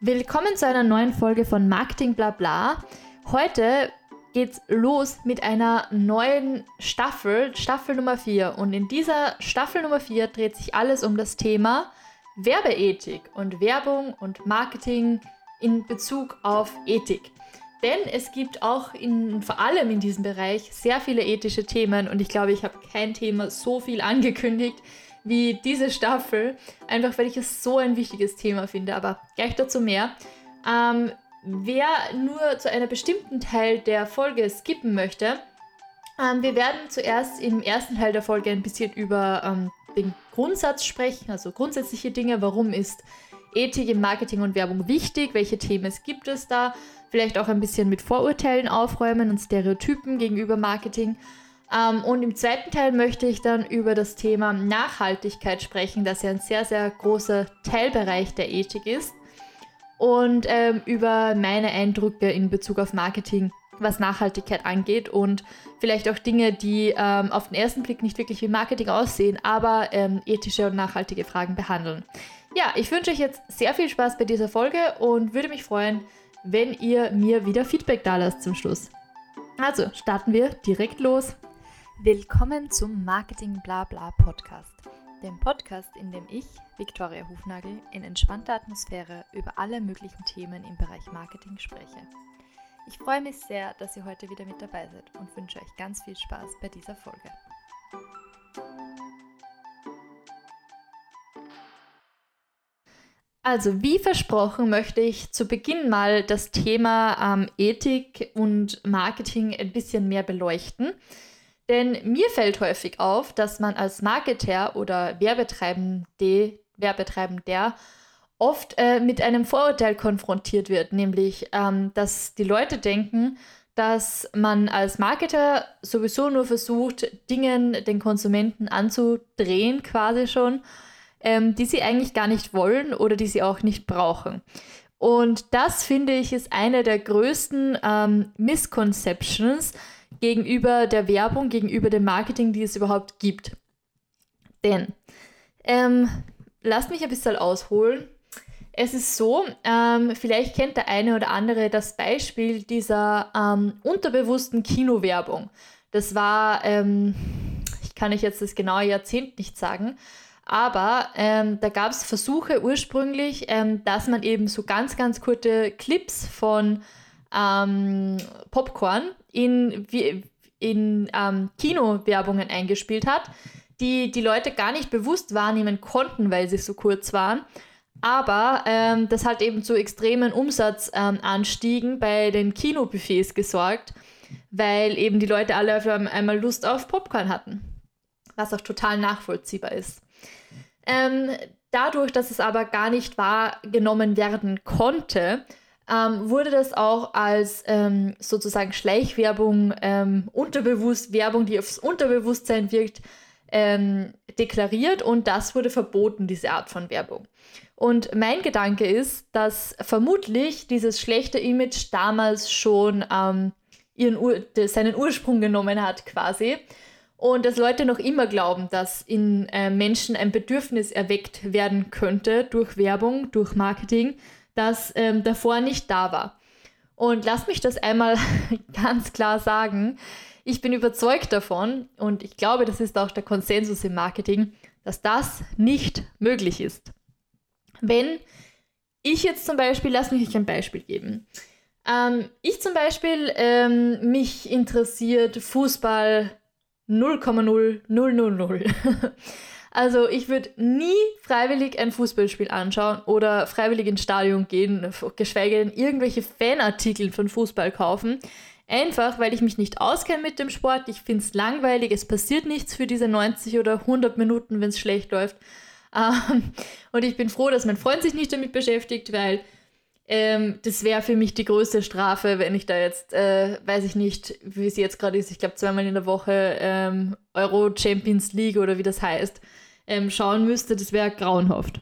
Willkommen zu einer neuen Folge von Marketing Blabla. Heute geht's los mit einer neuen Staffel, Staffel Nummer 4. Und in dieser Staffel Nummer 4 dreht sich alles um das Thema Werbeethik und Werbung und Marketing in Bezug auf Ethik. Denn es gibt auch in, vor allem in diesem Bereich sehr viele ethische Themen und ich glaube, ich habe kein Thema so viel angekündigt wie diese Staffel, einfach weil ich es so ein wichtiges Thema finde, aber gleich dazu mehr. Ähm, wer nur zu einem bestimmten Teil der Folge skippen möchte, ähm, wir werden zuerst im ersten Teil der Folge ein bisschen über ähm, den Grundsatz sprechen, also grundsätzliche Dinge, warum ist Ethik im Marketing und Werbung wichtig, welche Themen gibt es da, vielleicht auch ein bisschen mit Vorurteilen aufräumen und Stereotypen gegenüber Marketing. Ähm, und im zweiten Teil möchte ich dann über das Thema Nachhaltigkeit sprechen, das ja ein sehr, sehr großer Teilbereich der Ethik ist. Und ähm, über meine Eindrücke in Bezug auf Marketing, was Nachhaltigkeit angeht und vielleicht auch Dinge, die ähm, auf den ersten Blick nicht wirklich wie Marketing aussehen, aber ähm, ethische und nachhaltige Fragen behandeln. Ja, ich wünsche euch jetzt sehr viel Spaß bei dieser Folge und würde mich freuen, wenn ihr mir wieder Feedback da lasst zum Schluss. Also starten wir direkt los. Willkommen zum Marketing Blabla Podcast, dem Podcast, in dem ich, Viktoria Hufnagel, in entspannter Atmosphäre über alle möglichen Themen im Bereich Marketing spreche. Ich freue mich sehr, dass ihr heute wieder mit dabei seid und wünsche euch ganz viel Spaß bei dieser Folge. Also, wie versprochen, möchte ich zu Beginn mal das Thema ähm, Ethik und Marketing ein bisschen mehr beleuchten. Denn mir fällt häufig auf, dass man als Marketer oder Werbetreibende, Werbetreibender oft äh, mit einem Vorurteil konfrontiert wird, nämlich, ähm, dass die Leute denken, dass man als Marketer sowieso nur versucht, Dingen den Konsumenten anzudrehen, quasi schon ähm, die sie eigentlich gar nicht wollen oder die sie auch nicht brauchen. Und das finde ich ist eine der größten ähm, Misconceptions gegenüber der Werbung, gegenüber dem Marketing, die es überhaupt gibt. Denn, ähm, lasst mich ein bisschen ausholen. Es ist so, ähm, vielleicht kennt der eine oder andere das Beispiel dieser ähm, unterbewussten Kinowerbung. Das war, ähm, ich kann euch jetzt das genaue Jahrzehnt nicht sagen, aber ähm, da gab es Versuche ursprünglich, ähm, dass man eben so ganz, ganz kurze Clips von ähm, Popcorn in, in ähm, Kinowerbungen eingespielt hat, die die Leute gar nicht bewusst wahrnehmen konnten, weil sie so kurz waren. Aber ähm, das hat eben zu extremen Umsatzanstiegen bei den Kinobuffets gesorgt, weil eben die Leute alle auf einmal Lust auf Popcorn hatten. Was auch total nachvollziehbar ist. Ähm, dadurch, dass es aber gar nicht wahrgenommen werden konnte, ähm, wurde das auch als ähm, sozusagen Schleichwerbung, ähm, unterbewusst Werbung, die aufs Unterbewusstsein wirkt, ähm, deklariert und das wurde verboten, diese Art von Werbung. Und mein Gedanke ist, dass vermutlich dieses schlechte Image damals schon ähm, Ur seinen Ursprung genommen hat, quasi und dass Leute noch immer glauben, dass in äh, Menschen ein Bedürfnis erweckt werden könnte durch Werbung, durch Marketing, das ähm, davor nicht da war. Und lass mich das einmal ganz klar sagen. Ich bin überzeugt davon und ich glaube, das ist auch der Konsensus im Marketing, dass das nicht möglich ist. Wenn ich jetzt zum Beispiel, lass mich ein Beispiel geben. Ähm, ich zum Beispiel, ähm, mich interessiert Fußball 0,0000. Also ich würde nie freiwillig ein Fußballspiel anschauen oder freiwillig ins Stadion gehen, geschweige denn irgendwelche Fanartikel von Fußball kaufen. Einfach, weil ich mich nicht auskenne mit dem Sport. Ich finde es langweilig, es passiert nichts für diese 90 oder 100 Minuten, wenn es schlecht läuft. Ähm, und ich bin froh, dass mein Freund sich nicht damit beschäftigt, weil ähm, das wäre für mich die größte Strafe, wenn ich da jetzt, äh, weiß ich nicht, wie es jetzt gerade ist, ich glaube zweimal in der Woche ähm, Euro Champions League oder wie das heißt, ähm, schauen müsste. Das wäre grauenhaft.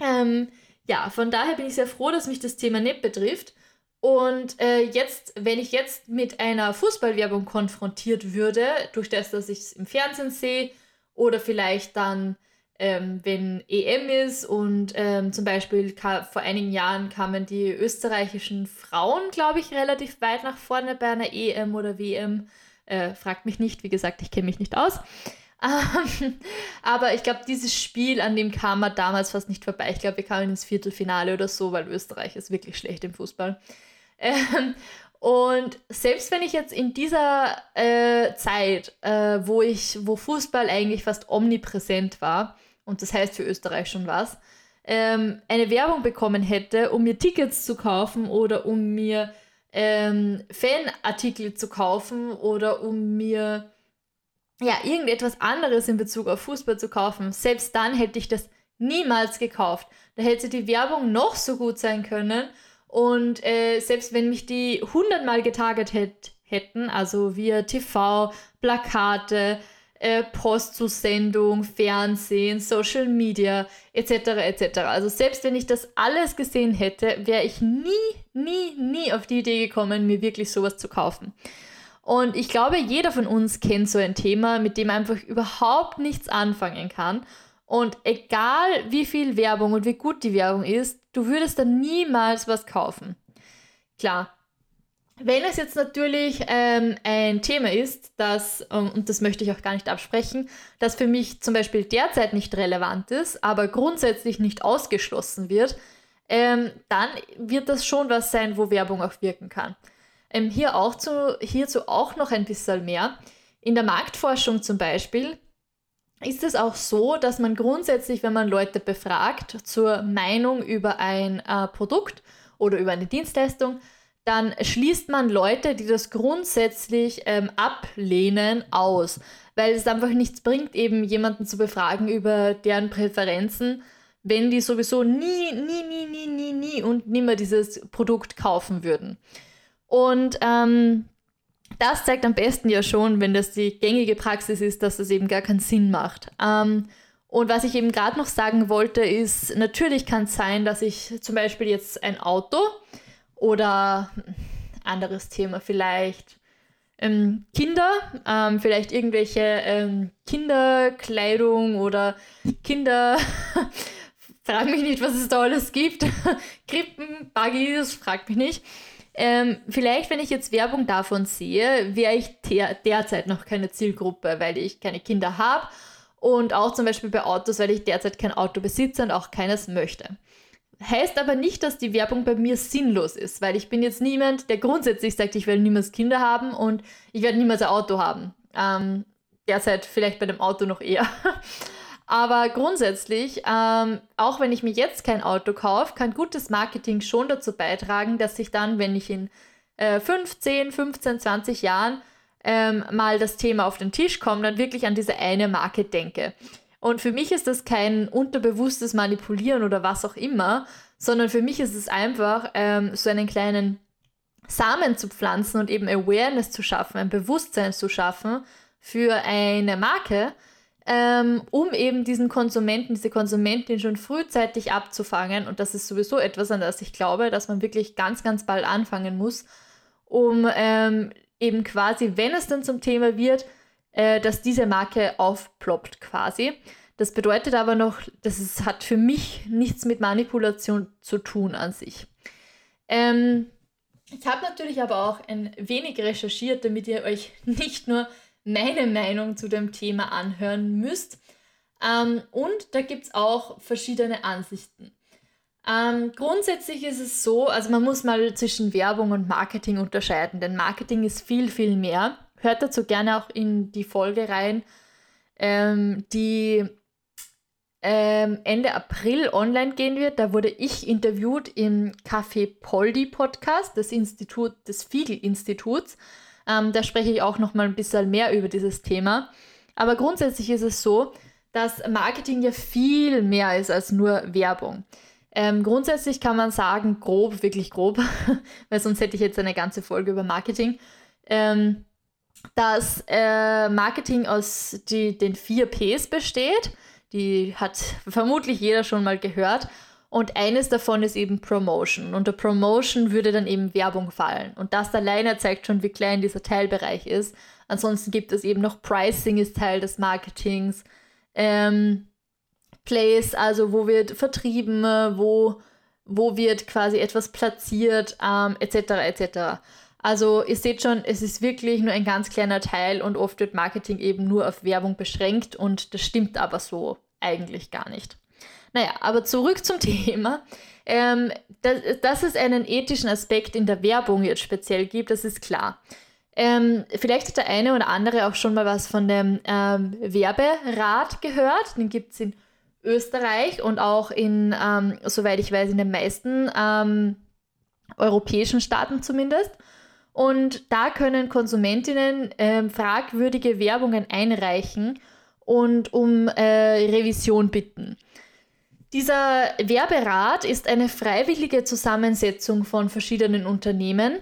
Ähm, ja, von daher bin ich sehr froh, dass mich das Thema nicht betrifft. Und äh, jetzt, wenn ich jetzt mit einer Fußballwerbung konfrontiert würde, durch das, dass ich es im Fernsehen sehe oder vielleicht dann ähm, wenn EM ist und ähm, zum Beispiel vor einigen Jahren kamen die österreichischen Frauen, glaube ich, relativ weit nach vorne bei einer EM oder WM. Äh, fragt mich nicht, wie gesagt, ich kenne mich nicht aus. Ähm, aber ich glaube, dieses Spiel, an dem kam man damals fast nicht vorbei. Ich glaube, wir kamen ins Viertelfinale oder so, weil Österreich ist wirklich schlecht im Fußball. Ähm, und selbst wenn ich jetzt in dieser äh, Zeit, äh, wo ich, wo Fußball eigentlich fast omnipräsent war, und das heißt für Österreich schon was, ähm, eine Werbung bekommen hätte, um mir Tickets zu kaufen oder um mir ähm, Fanartikel zu kaufen oder um mir ja, irgendetwas anderes in Bezug auf Fußball zu kaufen, selbst dann hätte ich das niemals gekauft. Da hätte die Werbung noch so gut sein können und äh, selbst wenn mich die hundertmal getarget hätt, hätten, also via TV, Plakate, äh, Postzusendung, Fernsehen, Social Media etc. etc. Also selbst wenn ich das alles gesehen hätte, wäre ich nie, nie, nie auf die Idee gekommen, mir wirklich sowas zu kaufen. Und ich glaube, jeder von uns kennt so ein Thema, mit dem einfach überhaupt nichts anfangen kann. Und egal wie viel Werbung und wie gut die Werbung ist, du würdest dann niemals was kaufen. Klar, wenn es jetzt natürlich ähm, ein Thema ist, das, ähm, und das möchte ich auch gar nicht absprechen, das für mich zum Beispiel derzeit nicht relevant ist, aber grundsätzlich nicht ausgeschlossen wird, ähm, dann wird das schon was sein, wo Werbung auch wirken kann. Ähm, hier auch zu, hierzu auch noch ein bisschen mehr. In der Marktforschung zum Beispiel ist es auch so, dass man grundsätzlich, wenn man Leute befragt zur Meinung über ein äh, Produkt oder über eine Dienstleistung, dann schließt man Leute, die das grundsätzlich ähm, ablehnen, aus, weil es einfach nichts bringt, eben jemanden zu befragen über deren Präferenzen, wenn die sowieso nie, nie, nie, nie, nie, nie und nimmer dieses Produkt kaufen würden. Und ähm, das zeigt am besten ja schon, wenn das die gängige Praxis ist, dass das eben gar keinen Sinn macht. Ähm, und was ich eben gerade noch sagen wollte, ist, natürlich kann es sein, dass ich zum Beispiel jetzt ein Auto oder anderes Thema vielleicht ähm, Kinder, ähm, vielleicht irgendwelche ähm, Kinderkleidung oder Kinder, frag mich nicht, was es da alles gibt, Krippen, Buggies, frag mich nicht. Ähm, vielleicht, wenn ich jetzt Werbung davon sehe, wäre ich der, derzeit noch keine Zielgruppe, weil ich keine Kinder habe und auch zum Beispiel bei Autos, weil ich derzeit kein Auto besitze und auch keines möchte. Heißt aber nicht, dass die Werbung bei mir sinnlos ist, weil ich bin jetzt niemand, der grundsätzlich sagt, ich werde niemals Kinder haben und ich werde niemals ein Auto haben. Ähm, derzeit vielleicht bei dem Auto noch eher. Aber grundsätzlich, ähm, auch wenn ich mir jetzt kein Auto kaufe, kann gutes Marketing schon dazu beitragen, dass ich dann, wenn ich in äh, 15, 15, 20 Jahren ähm, mal das Thema auf den Tisch komme, dann wirklich an diese eine Marke denke. Und für mich ist das kein unterbewusstes Manipulieren oder was auch immer, sondern für mich ist es einfach ähm, so einen kleinen Samen zu pflanzen und eben Awareness zu schaffen, ein Bewusstsein zu schaffen für eine Marke, ähm, um eben diesen Konsumenten, diese Konsumentin schon frühzeitig abzufangen. Und das ist sowieso etwas, an das ich glaube, dass man wirklich ganz, ganz bald anfangen muss, um ähm, eben quasi, wenn es dann zum Thema wird, äh, dass diese Marke aufploppt quasi. Das bedeutet aber noch, dass es hat für mich nichts mit Manipulation zu tun an sich. Ähm, ich habe natürlich aber auch ein wenig recherchiert, damit ihr euch nicht nur meine Meinung zu dem Thema anhören müsst. Ähm, und da gibt es auch verschiedene Ansichten. Ähm, grundsätzlich ist es so, also man muss mal zwischen Werbung und Marketing unterscheiden, denn Marketing ist viel, viel mehr. Hört dazu gerne auch in die Folge rein, ähm, die ähm, Ende April online gehen wird. Da wurde ich interviewt im Café Poldi Podcast des Institut, des Fiegel-Instituts. Ähm, da spreche ich auch noch mal ein bisschen mehr über dieses Thema. Aber grundsätzlich ist es so, dass Marketing ja viel mehr ist als nur Werbung. Ähm, grundsätzlich kann man sagen, grob, wirklich grob, weil sonst hätte ich jetzt eine ganze Folge über Marketing, ähm, dass äh, Marketing aus die, den vier Ps besteht. Die hat vermutlich jeder schon mal gehört. Und eines davon ist eben Promotion. Unter Promotion würde dann eben Werbung fallen. Und das alleine zeigt schon, wie klein dieser Teilbereich ist. Ansonsten gibt es eben noch Pricing ist Teil des Marketings. Ähm, Place, also wo wird vertrieben, wo, wo wird quasi etwas platziert, ähm, etc. etc. Also ihr seht schon, es ist wirklich nur ein ganz kleiner Teil und oft wird Marketing eben nur auf Werbung beschränkt und das stimmt aber so eigentlich gar nicht. Naja, aber zurück zum Thema. Ähm, dass, dass es einen ethischen Aspekt in der Werbung jetzt speziell gibt, das ist klar. Ähm, vielleicht hat der eine oder andere auch schon mal was von dem ähm, Werberat gehört. Den gibt es in Österreich und auch in, ähm, soweit ich weiß, in den meisten ähm, europäischen Staaten zumindest. Und da können Konsumentinnen ähm, fragwürdige Werbungen einreichen und um äh, Revision bitten. Dieser Werberat ist eine freiwillige Zusammensetzung von verschiedenen Unternehmen,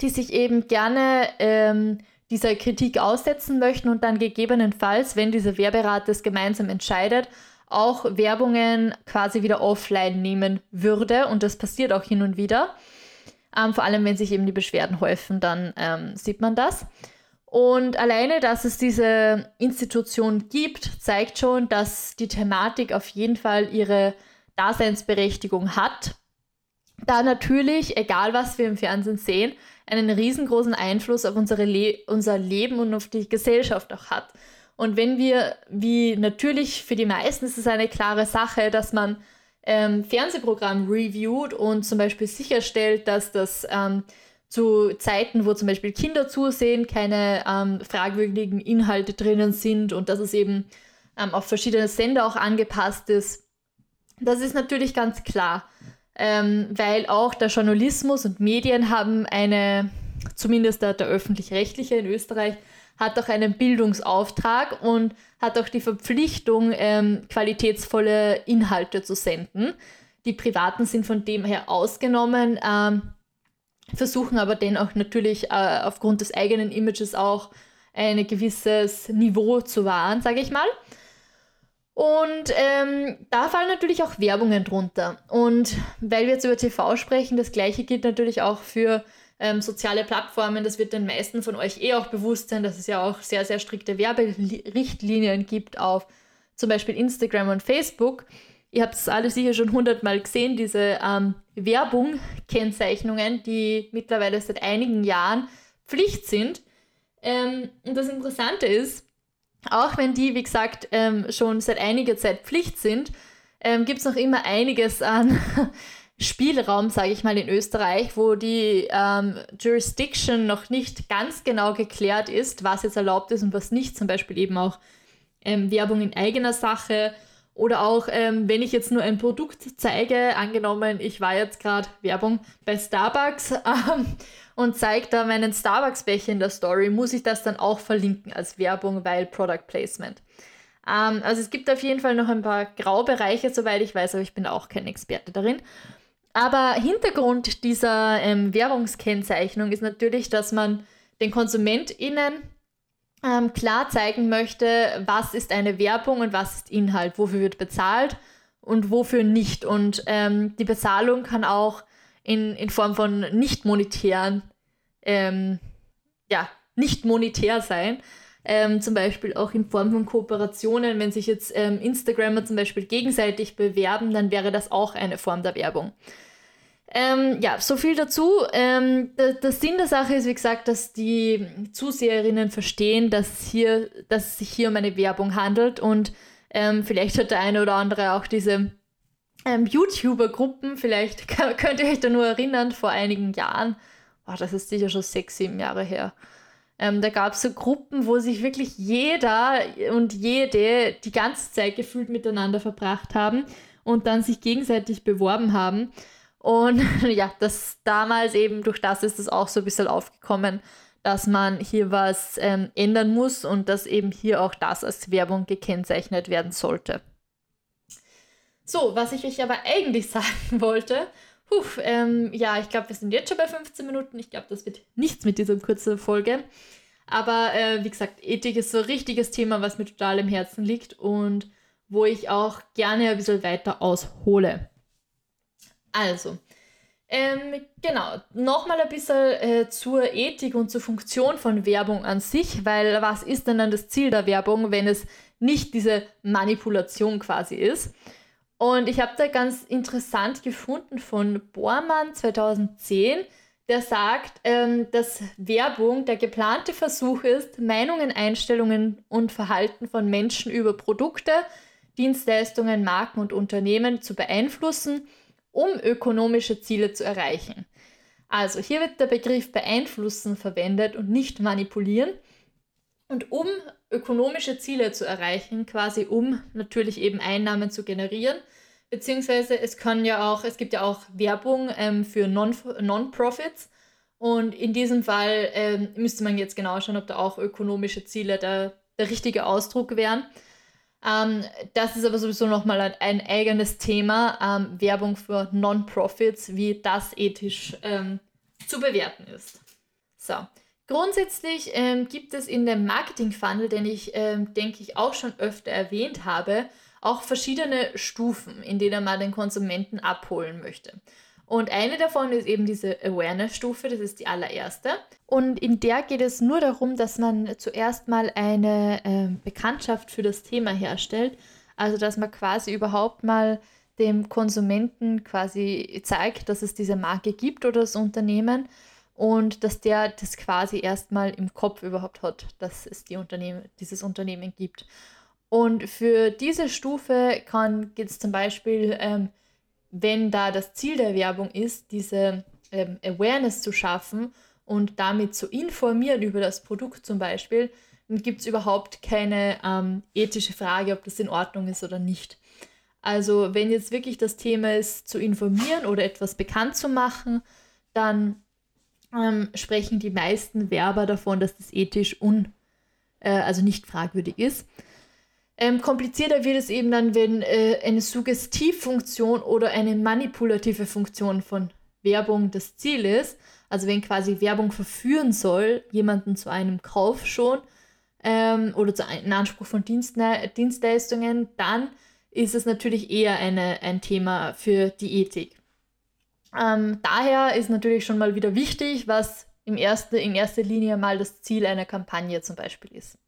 die sich eben gerne ähm, dieser Kritik aussetzen möchten und dann gegebenenfalls, wenn dieser Werberat das gemeinsam entscheidet, auch Werbungen quasi wieder offline nehmen würde. Und das passiert auch hin und wieder. Ähm, vor allem, wenn sich eben die Beschwerden häufen, dann ähm, sieht man das. Und alleine, dass es diese Institution gibt, zeigt schon, dass die Thematik auf jeden Fall ihre Daseinsberechtigung hat. Da natürlich, egal was wir im Fernsehen sehen, einen riesengroßen Einfluss auf unsere Le unser Leben und auf die Gesellschaft auch hat. Und wenn wir, wie natürlich für die meisten ist es eine klare Sache, dass man ähm, Fernsehprogramm reviewt und zum Beispiel sicherstellt, dass das ähm, zu Zeiten, wo zum Beispiel Kinder zusehen, keine ähm, fragwürdigen Inhalte drinnen sind und dass es eben ähm, auf verschiedene Sender auch angepasst ist. Das ist natürlich ganz klar, ähm, weil auch der Journalismus und Medien haben eine, zumindest der, der öffentlich-rechtliche in Österreich, hat auch einen Bildungsauftrag und hat auch die Verpflichtung, ähm, qualitätsvolle Inhalte zu senden. Die privaten sind von dem her ausgenommen. Versuchen aber dennoch natürlich äh, aufgrund des eigenen Images auch ein gewisses Niveau zu wahren, sage ich mal. Und ähm, da fallen natürlich auch Werbungen drunter. Und weil wir jetzt über TV sprechen, das gleiche gilt natürlich auch für ähm, soziale Plattformen. Das wird den meisten von euch eh auch bewusst sein, dass es ja auch sehr, sehr strikte Werberichtlinien gibt auf zum Beispiel Instagram und Facebook. Ihr habt es alle sicher schon hundertmal gesehen, diese ähm, Werbung-Kennzeichnungen, die mittlerweile seit einigen Jahren Pflicht sind. Ähm, und das Interessante ist, auch wenn die, wie gesagt, ähm, schon seit einiger Zeit Pflicht sind, ähm, gibt es noch immer einiges an Spielraum, sage ich mal, in Österreich, wo die ähm, Jurisdiction noch nicht ganz genau geklärt ist, was jetzt erlaubt ist und was nicht. Zum Beispiel eben auch ähm, Werbung in eigener Sache oder auch, ähm, wenn ich jetzt nur ein Produkt zeige, angenommen, ich war jetzt gerade Werbung bei Starbucks ähm, und zeige da meinen Starbucks-Becher in der Story, muss ich das dann auch verlinken als Werbung, weil Product Placement. Ähm, also es gibt auf jeden Fall noch ein paar Graubereiche, soweit ich weiß, aber ich bin auch kein Experte darin. Aber Hintergrund dieser ähm, Werbungskennzeichnung ist natürlich, dass man den KonsumentInnen ähm, klar zeigen möchte, was ist eine Werbung und was ist Inhalt, wofür wird bezahlt und wofür nicht. Und ähm, die Bezahlung kann auch in, in Form von nicht monetären, ähm, ja, nicht monetär sein. Ähm, zum Beispiel auch in Form von Kooperationen. Wenn sich jetzt ähm, Instagrammer zum Beispiel gegenseitig bewerben, dann wäre das auch eine Form der Werbung. Ähm, ja, so viel dazu. Ähm, der, der, Sinn der Sache ist, wie gesagt, dass die Zuseherinnen verstehen, dass, hier, dass es sich hier um eine Werbung handelt und ähm, vielleicht hat der eine oder andere auch diese ähm, YouTuber-Gruppen, vielleicht könnt ihr euch da nur erinnern, vor einigen Jahren, oh, das ist sicher schon sechs, sieben Jahre her, ähm, da gab es so Gruppen, wo sich wirklich jeder und jede die ganze Zeit gefühlt miteinander verbracht haben und dann sich gegenseitig beworben haben. Und ja, das damals eben durch das ist es auch so ein bisschen aufgekommen, dass man hier was ähm, ändern muss und dass eben hier auch das als Werbung gekennzeichnet werden sollte. So, was ich euch aber eigentlich sagen wollte, Puh, ähm, ja, ich glaube, wir sind jetzt schon bei 15 Minuten. Ich glaube, das wird nichts mit dieser kurzen Folge. Aber äh, wie gesagt, Ethik ist so ein richtiges Thema, was mir total im Herzen liegt und wo ich auch gerne ein bisschen weiter aushole. Also, ähm, genau, nochmal ein bisschen äh, zur Ethik und zur Funktion von Werbung an sich, weil was ist denn dann das Ziel der Werbung, wenn es nicht diese Manipulation quasi ist. Und ich habe da ganz interessant gefunden von Bormann 2010, der sagt, ähm, dass Werbung der geplante Versuch ist, Meinungen, Einstellungen und Verhalten von Menschen über Produkte, Dienstleistungen, Marken und Unternehmen zu beeinflussen, um ökonomische Ziele zu erreichen. Also hier wird der Begriff beeinflussen verwendet und nicht manipulieren. Und um ökonomische Ziele zu erreichen, quasi um natürlich eben Einnahmen zu generieren, beziehungsweise es kann ja auch, es gibt ja auch Werbung ähm, für Non-Profits. und in diesem Fall ähm, müsste man jetzt genau schauen, ob da auch ökonomische Ziele der, der richtige Ausdruck wären. Ähm, das ist aber sowieso nochmal ein, ein eigenes Thema, ähm, Werbung für Non-Profits, wie das ethisch ähm, zu bewerten ist. So, grundsätzlich ähm, gibt es in dem Marketing-Funnel, den ich, ähm, denke ich, auch schon öfter erwähnt habe, auch verschiedene Stufen, in denen man den Konsumenten abholen möchte. Und eine davon ist eben diese Awareness-Stufe, das ist die allererste. Und in der geht es nur darum, dass man zuerst mal eine äh, Bekanntschaft für das Thema herstellt. Also dass man quasi überhaupt mal dem Konsumenten quasi zeigt, dass es diese Marke gibt oder das Unternehmen und dass der das quasi erstmal im Kopf überhaupt hat, dass es die Unternehmen, dieses Unternehmen gibt. Und für diese Stufe geht es zum Beispiel ähm, wenn da das Ziel der Werbung ist, diese ähm, Awareness zu schaffen und damit zu informieren über das Produkt zum Beispiel, dann gibt es überhaupt keine ähm, ethische Frage, ob das in Ordnung ist oder nicht. Also wenn jetzt wirklich das Thema ist, zu informieren oder etwas bekannt zu machen, dann ähm, sprechen die meisten Werber davon, dass das ethisch un, äh, also nicht fragwürdig ist. Ähm, komplizierter wird es eben dann, wenn äh, eine Suggestivfunktion oder eine manipulative Funktion von Werbung das Ziel ist. Also wenn quasi Werbung verführen soll, jemanden zu einem Kauf schon ähm, oder zu einem Anspruch von Dienstne Dienstleistungen, dann ist es natürlich eher eine, ein Thema für die Ethik. Ähm, daher ist natürlich schon mal wieder wichtig, was im erste, in erster Linie mal das Ziel einer Kampagne zum Beispiel ist.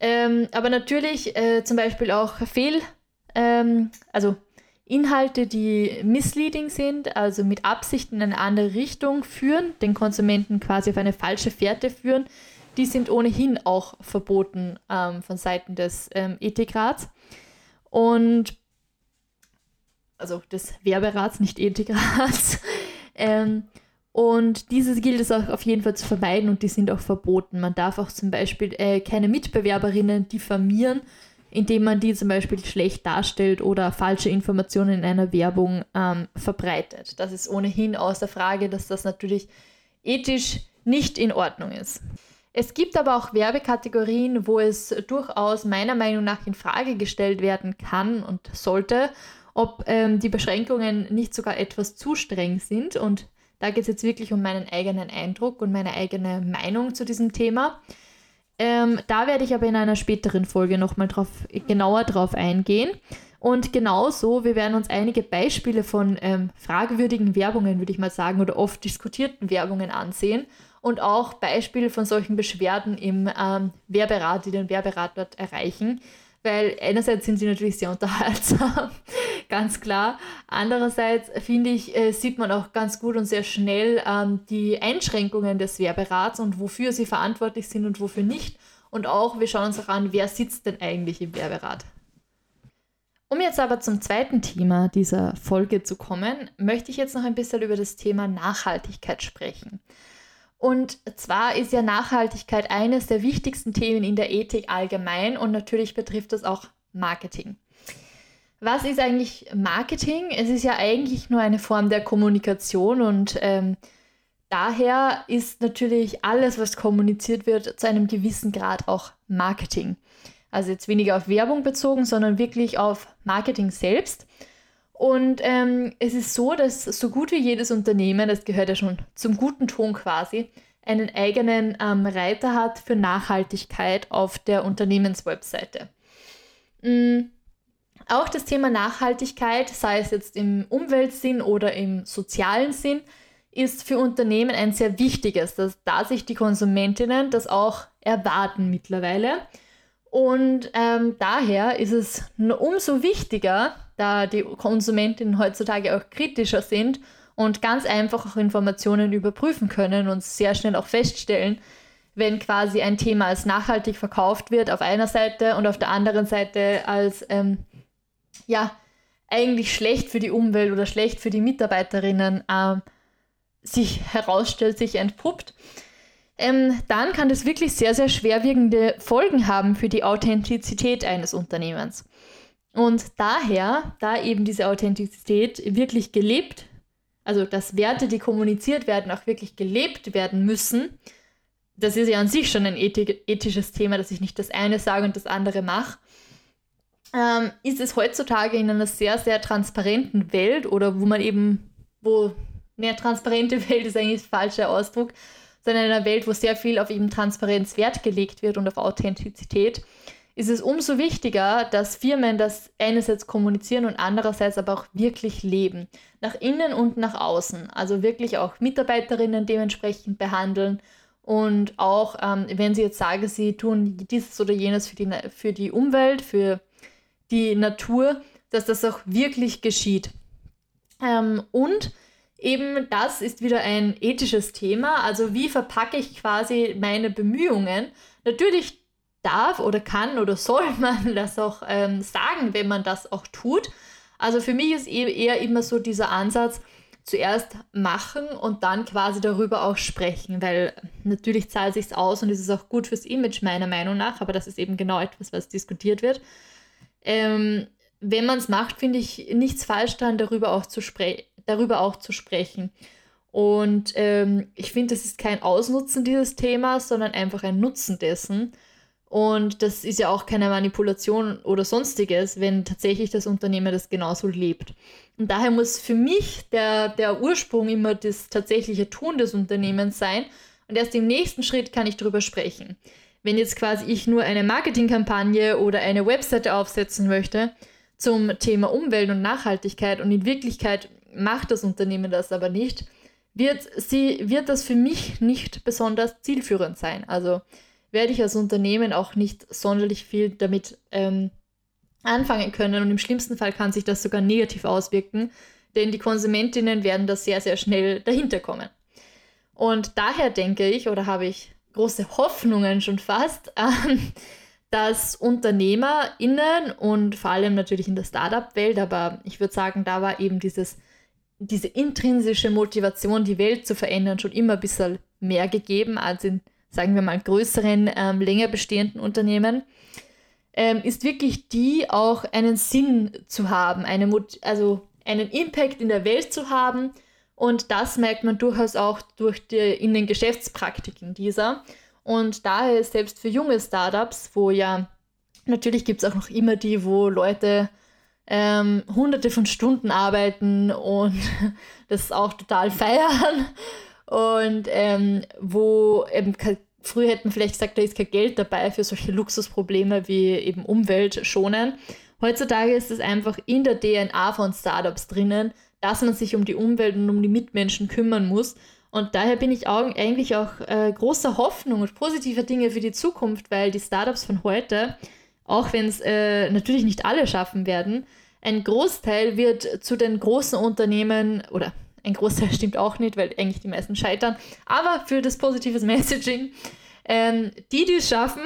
Ähm, aber natürlich äh, zum Beispiel auch Fehl, ähm, also Inhalte, die misleading sind, also mit Absicht in eine andere Richtung führen, den Konsumenten quasi auf eine falsche Fährte führen, die sind ohnehin auch verboten ähm, von Seiten des ähm, Ethikrats. Und also des Werberats, nicht Ethikrats. ähm, und dieses gilt es auch auf jeden Fall zu vermeiden und die sind auch verboten. Man darf auch zum Beispiel äh, keine Mitbewerberinnen diffamieren, indem man die zum Beispiel schlecht darstellt oder falsche Informationen in einer Werbung ähm, verbreitet. Das ist ohnehin außer Frage, dass das natürlich ethisch nicht in Ordnung ist. Es gibt aber auch Werbekategorien, wo es durchaus meiner Meinung nach in Frage gestellt werden kann und sollte, ob ähm, die Beschränkungen nicht sogar etwas zu streng sind und da geht es jetzt wirklich um meinen eigenen Eindruck und meine eigene Meinung zu diesem Thema. Ähm, da werde ich aber in einer späteren Folge nochmal drauf, genauer drauf eingehen. Und genauso, wir werden uns einige Beispiele von ähm, fragwürdigen Werbungen, würde ich mal sagen, oder oft diskutierten Werbungen ansehen und auch Beispiele von solchen Beschwerden im ähm, Werberat, die den Werberat dort erreichen weil einerseits sind sie natürlich sehr unterhaltsam, ganz klar. Andererseits finde ich, äh, sieht man auch ganz gut und sehr schnell ähm, die Einschränkungen des Werberats und wofür sie verantwortlich sind und wofür nicht. Und auch, wir schauen uns auch an, wer sitzt denn eigentlich im Werberat. Um jetzt aber zum zweiten Thema dieser Folge zu kommen, möchte ich jetzt noch ein bisschen über das Thema Nachhaltigkeit sprechen. Und zwar ist ja Nachhaltigkeit eines der wichtigsten Themen in der Ethik allgemein und natürlich betrifft das auch Marketing. Was ist eigentlich Marketing? Es ist ja eigentlich nur eine Form der Kommunikation und ähm, daher ist natürlich alles, was kommuniziert wird, zu einem gewissen Grad auch Marketing. Also jetzt weniger auf Werbung bezogen, sondern wirklich auf Marketing selbst. Und ähm, es ist so, dass so gut wie jedes Unternehmen, das gehört ja schon zum guten Ton quasi, einen eigenen ähm, Reiter hat für Nachhaltigkeit auf der Unternehmenswebseite. Mhm. Auch das Thema Nachhaltigkeit, sei es jetzt im Umweltsinn oder im sozialen Sinn, ist für Unternehmen ein sehr wichtiges, dass, da sich die Konsumentinnen das auch erwarten mittlerweile Und ähm, daher ist es umso wichtiger, da die Konsumentinnen heutzutage auch kritischer sind und ganz einfach auch Informationen überprüfen können und sehr schnell auch feststellen, wenn quasi ein Thema als nachhaltig verkauft wird auf einer Seite und auf der anderen Seite als ähm, ja eigentlich schlecht für die Umwelt oder schlecht für die Mitarbeiterinnen äh, sich herausstellt, sich entpuppt, ähm, dann kann das wirklich sehr, sehr schwerwiegende Folgen haben für die Authentizität eines Unternehmens. Und daher, da eben diese Authentizität wirklich gelebt, also dass Werte, die kommuniziert werden, auch wirklich gelebt werden müssen, das ist ja an sich schon ein ethisches Thema, dass ich nicht das eine sage und das andere mache, ähm, ist es heutzutage in einer sehr, sehr transparenten Welt oder wo man eben, wo mehr transparente Welt ist eigentlich der falsche Ausdruck, sondern in einer Welt, wo sehr viel auf eben Transparenz Wert gelegt wird und auf Authentizität, ist es umso wichtiger, dass Firmen das einerseits kommunizieren und andererseits aber auch wirklich leben. Nach innen und nach außen. Also wirklich auch Mitarbeiterinnen dementsprechend behandeln und auch, ähm, wenn sie jetzt sagen, sie tun dieses oder jenes für die, für die Umwelt, für die Natur, dass das auch wirklich geschieht. Ähm, und eben das ist wieder ein ethisches Thema. Also wie verpacke ich quasi meine Bemühungen? Natürlich darf oder kann oder soll man das auch ähm, sagen, wenn man das auch tut. Also für mich ist eher immer so dieser Ansatz, zuerst machen und dann quasi darüber auch sprechen, weil natürlich zahlt sich aus und es ist auch gut fürs Image meiner Meinung nach, aber das ist eben genau etwas, was diskutiert wird. Ähm, wenn man es macht, finde ich nichts falsch daran, darüber auch zu, spre darüber auch zu sprechen. Und ähm, ich finde, das ist kein Ausnutzen dieses Themas, sondern einfach ein Nutzen dessen. Und das ist ja auch keine Manipulation oder sonstiges, wenn tatsächlich das Unternehmen das genauso lebt. Und daher muss für mich der, der Ursprung immer das tatsächliche Tun des Unternehmens sein. Und erst im nächsten Schritt kann ich darüber sprechen. Wenn jetzt quasi ich nur eine Marketingkampagne oder eine Webseite aufsetzen möchte zum Thema Umwelt und Nachhaltigkeit und in Wirklichkeit macht das Unternehmen das aber nicht, wird, sie, wird das für mich nicht besonders zielführend sein. Also werde ich als Unternehmen auch nicht sonderlich viel damit ähm, anfangen können und im schlimmsten Fall kann sich das sogar negativ auswirken, denn die Konsumentinnen werden da sehr, sehr schnell dahinter kommen. Und daher denke ich oder habe ich große Hoffnungen schon fast, ähm, dass UnternehmerInnen und vor allem natürlich in der Startup-Welt, aber ich würde sagen, da war eben dieses, diese intrinsische Motivation, die Welt zu verändern, schon immer ein bisschen mehr gegeben als in, sagen wir mal, größeren, ähm, länger bestehenden Unternehmen ähm, ist wirklich die, auch einen Sinn zu haben, eine also einen Impact in der Welt zu haben. Und das merkt man durchaus auch durch die, in den Geschäftspraktiken dieser. Und daher ist selbst für junge Startups, wo ja natürlich gibt es auch noch immer die, wo Leute ähm, hunderte von Stunden arbeiten und das auch total feiern und ähm, wo eben Früher hätten vielleicht gesagt, da ist kein Geld dabei für solche Luxusprobleme wie eben Umwelt schonen. Heutzutage ist es einfach in der DNA von Startups drinnen, dass man sich um die Umwelt und um die Mitmenschen kümmern muss. Und daher bin ich auch, eigentlich auch äh, großer Hoffnung und positiver Dinge für die Zukunft, weil die Startups von heute, auch wenn es äh, natürlich nicht alle schaffen werden, ein Großteil wird zu den großen Unternehmen oder ein Großteil stimmt auch nicht, weil eigentlich die meisten scheitern. Aber für das positives Messaging, ähm, die, die es schaffen,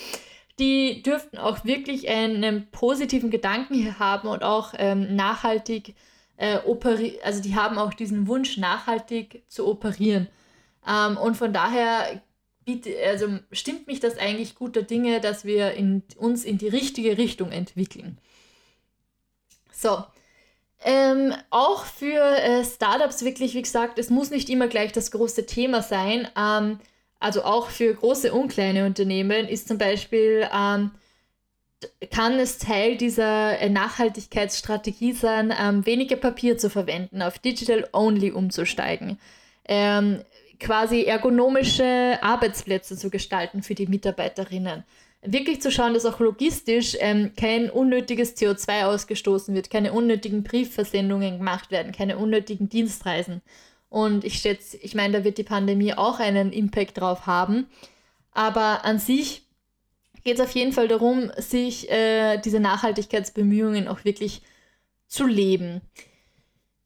die dürften auch wirklich einen positiven Gedanken hier haben und auch ähm, nachhaltig äh, operieren. Also die haben auch diesen Wunsch, nachhaltig zu operieren. Ähm, und von daher also stimmt mich das eigentlich guter Dinge, dass wir in, uns in die richtige Richtung entwickeln. So, ähm, auch für äh, Startups wirklich, wie gesagt, es muss nicht immer gleich das große Thema sein. Ähm, also auch für große und kleine Unternehmen ist zum Beispiel, ähm, kann es Teil dieser äh, Nachhaltigkeitsstrategie sein, ähm, weniger Papier zu verwenden, auf Digital Only umzusteigen, ähm, quasi ergonomische Arbeitsplätze zu gestalten für die Mitarbeiterinnen wirklich zu schauen, dass auch logistisch ähm, kein unnötiges CO2 ausgestoßen wird, keine unnötigen Briefversendungen gemacht werden, keine unnötigen Dienstreisen. Und ich schätze, ich meine, da wird die Pandemie auch einen Impact drauf haben. Aber an sich geht es auf jeden Fall darum, sich äh, diese Nachhaltigkeitsbemühungen auch wirklich zu leben.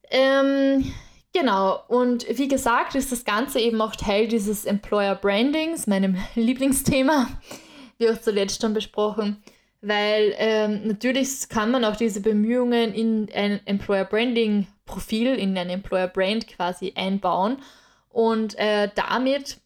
Ähm, genau, und wie gesagt, ist das Ganze eben auch Teil dieses Employer Brandings, meinem Lieblingsthema, wie auch zuletzt schon besprochen, weil ähm, natürlich kann man auch diese Bemühungen in ein Employer Branding Profil, in ein Employer Brand quasi einbauen und äh, damit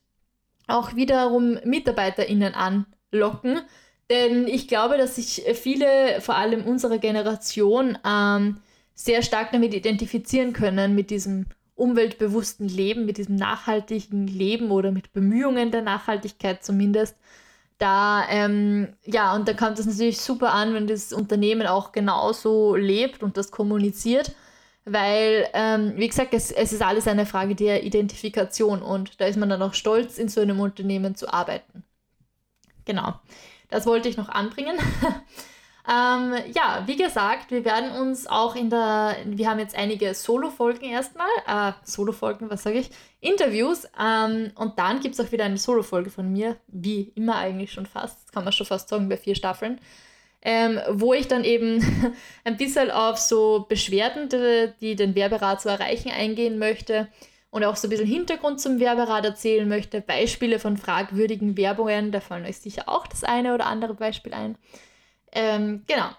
auch wiederum MitarbeiterInnen anlocken. Denn ich glaube, dass sich viele, vor allem unserer Generation, ähm, sehr stark damit identifizieren können, mit diesem umweltbewussten Leben, mit diesem nachhaltigen Leben oder mit Bemühungen der Nachhaltigkeit zumindest. Da, ähm, ja, und da kommt es natürlich super an, wenn das Unternehmen auch genauso lebt und das kommuniziert, weil, ähm, wie gesagt, es, es ist alles eine Frage der Identifikation und da ist man dann auch stolz, in so einem Unternehmen zu arbeiten. Genau, das wollte ich noch anbringen. Ähm, ja, wie gesagt, wir werden uns auch in der, wir haben jetzt einige Solo-Folgen erstmal, äh, Solo-Folgen, was sage ich, Interviews ähm, und dann gibt es auch wieder eine Solo-Folge von mir, wie immer eigentlich schon fast, kann man schon fast sagen, bei vier Staffeln, ähm, wo ich dann eben ein bisschen auf so Beschwerden, die den Werberat zu erreichen, eingehen möchte und auch so ein bisschen Hintergrund zum Werberat erzählen möchte, Beispiele von fragwürdigen Werbungen, da fallen euch sicher auch das eine oder andere Beispiel ein. Ähm, genau.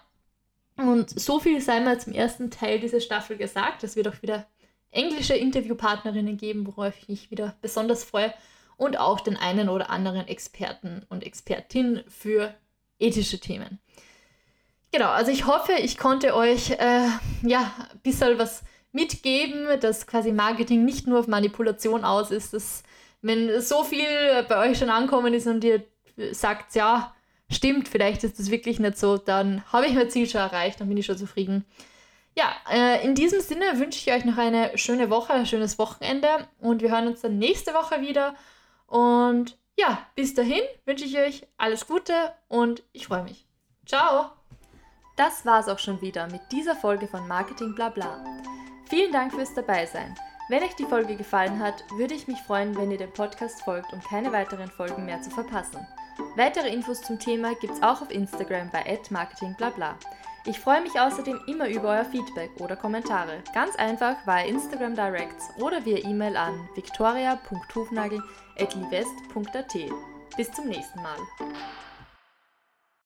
Und so viel sei mal zum ersten Teil dieser Staffel gesagt. Es wird auch wieder englische Interviewpartnerinnen geben, worauf ich mich wieder besonders freue. Und auch den einen oder anderen Experten und Expertin für ethische Themen. Genau, also ich hoffe, ich konnte euch äh, ja ein bisschen was mitgeben, dass quasi Marketing nicht nur auf Manipulation aus ist, dass wenn so viel bei euch schon ankommen ist und ihr sagt, ja, stimmt, vielleicht ist das wirklich nicht so, dann habe ich mein Ziel schon erreicht, dann bin ich schon zufrieden. Ja, äh, in diesem Sinne wünsche ich euch noch eine schöne Woche, ein schönes Wochenende und wir hören uns dann nächste Woche wieder. Und ja, bis dahin wünsche ich euch alles Gute und ich freue mich. Ciao! Das war's auch schon wieder mit dieser Folge von Marketing Blabla. Vielen Dank fürs Dabeisein. Wenn euch die Folge gefallen hat, würde ich mich freuen, wenn ihr dem Podcast folgt, um keine weiteren Folgen mehr zu verpassen. Weitere Infos zum Thema gibt's auch auf Instagram bei @marketingblabla. Ich freue mich außerdem immer über euer Feedback oder Kommentare. Ganz einfach via Instagram Directs oder via E-Mail an victoria.hufnagel.livest.at. Bis zum nächsten Mal.